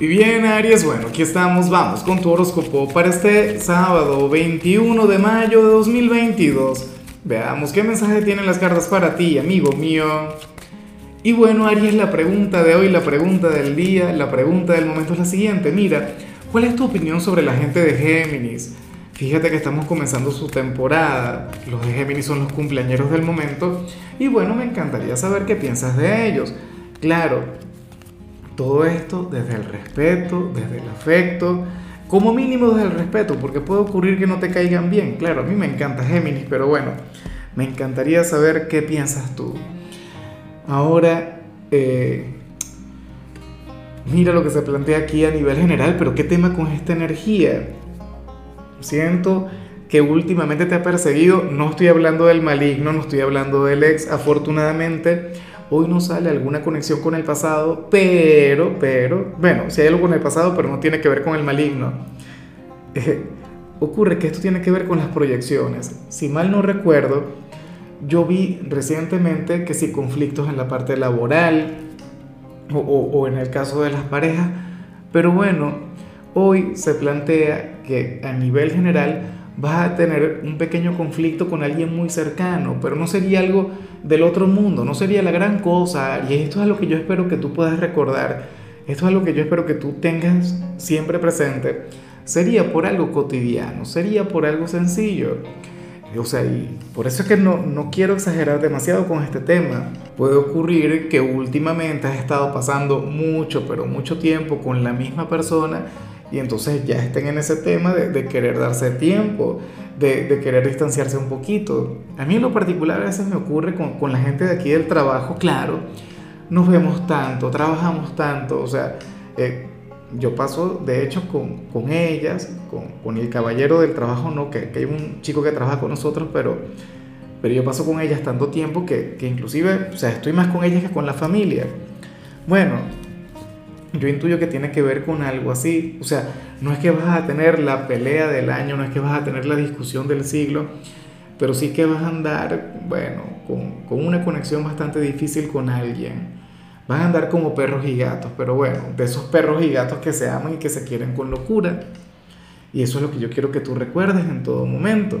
Y bien, Aries, bueno, aquí estamos, vamos con tu horóscopo para este sábado 21 de mayo de 2022. Veamos qué mensaje tienen las cartas para ti, amigo mío. Y bueno, Aries, la pregunta de hoy, la pregunta del día, la pregunta del momento es la siguiente. Mira, ¿cuál es tu opinión sobre la gente de Géminis? Fíjate que estamos comenzando su temporada. Los de Géminis son los cumpleañeros del momento. Y bueno, me encantaría saber qué piensas de ellos. Claro, todo esto desde el respeto, desde el afecto, como mínimo desde el respeto, porque puede ocurrir que no te caigan bien. Claro, a mí me encanta Géminis, pero bueno, me encantaría saber qué piensas tú. Ahora, eh, mira lo que se plantea aquí a nivel general, pero ¿qué tema con esta energía? Siento que últimamente te ha perseguido, no estoy hablando del maligno, no estoy hablando del ex, afortunadamente hoy no sale alguna conexión con el pasado, pero, pero, bueno, si hay algo con el pasado, pero no tiene que ver con el maligno. Eh, ocurre que esto tiene que ver con las proyecciones. Si mal no recuerdo, yo vi recientemente que si conflictos en la parte laboral o, o en el caso de las parejas, pero bueno, hoy se plantea que a nivel general vas a tener un pequeño conflicto con alguien muy cercano, pero no sería algo del otro mundo, no sería la gran cosa. Y esto es lo que yo espero que tú puedas recordar, esto es lo que yo espero que tú tengas siempre presente. Sería por algo cotidiano, sería por algo sencillo. O sea, y por eso es que no, no quiero exagerar demasiado con este tema. Puede ocurrir que últimamente has estado pasando mucho, pero mucho tiempo con la misma persona y entonces ya estén en ese tema de, querer darse tiempo, de, querer distanciarse un poquito. A mí en lo particular a veces me ocurre con, la gente de aquí del trabajo, claro, nos vemos tanto, trabajamos tanto, o sea, eh, yo paso de hecho con, ellas, con, el caballero del trabajo, no, que, que, hay un chico que trabaja con nosotros, pero, pero yo paso con ellas tanto tiempo que, que inclusive, o sea, estoy más con ellas que con la familia. Bueno, yo intuyo que tiene que ver con algo así. O sea, no es que vas a tener la pelea del año, no es que vas a tener la discusión del siglo, pero sí que vas a andar, bueno, con, con una conexión bastante difícil con alguien. Vas a andar como perros y gatos, pero bueno, de esos perros y gatos que se aman y que se quieren con locura. Y eso es lo que yo quiero que tú recuerdes en todo momento.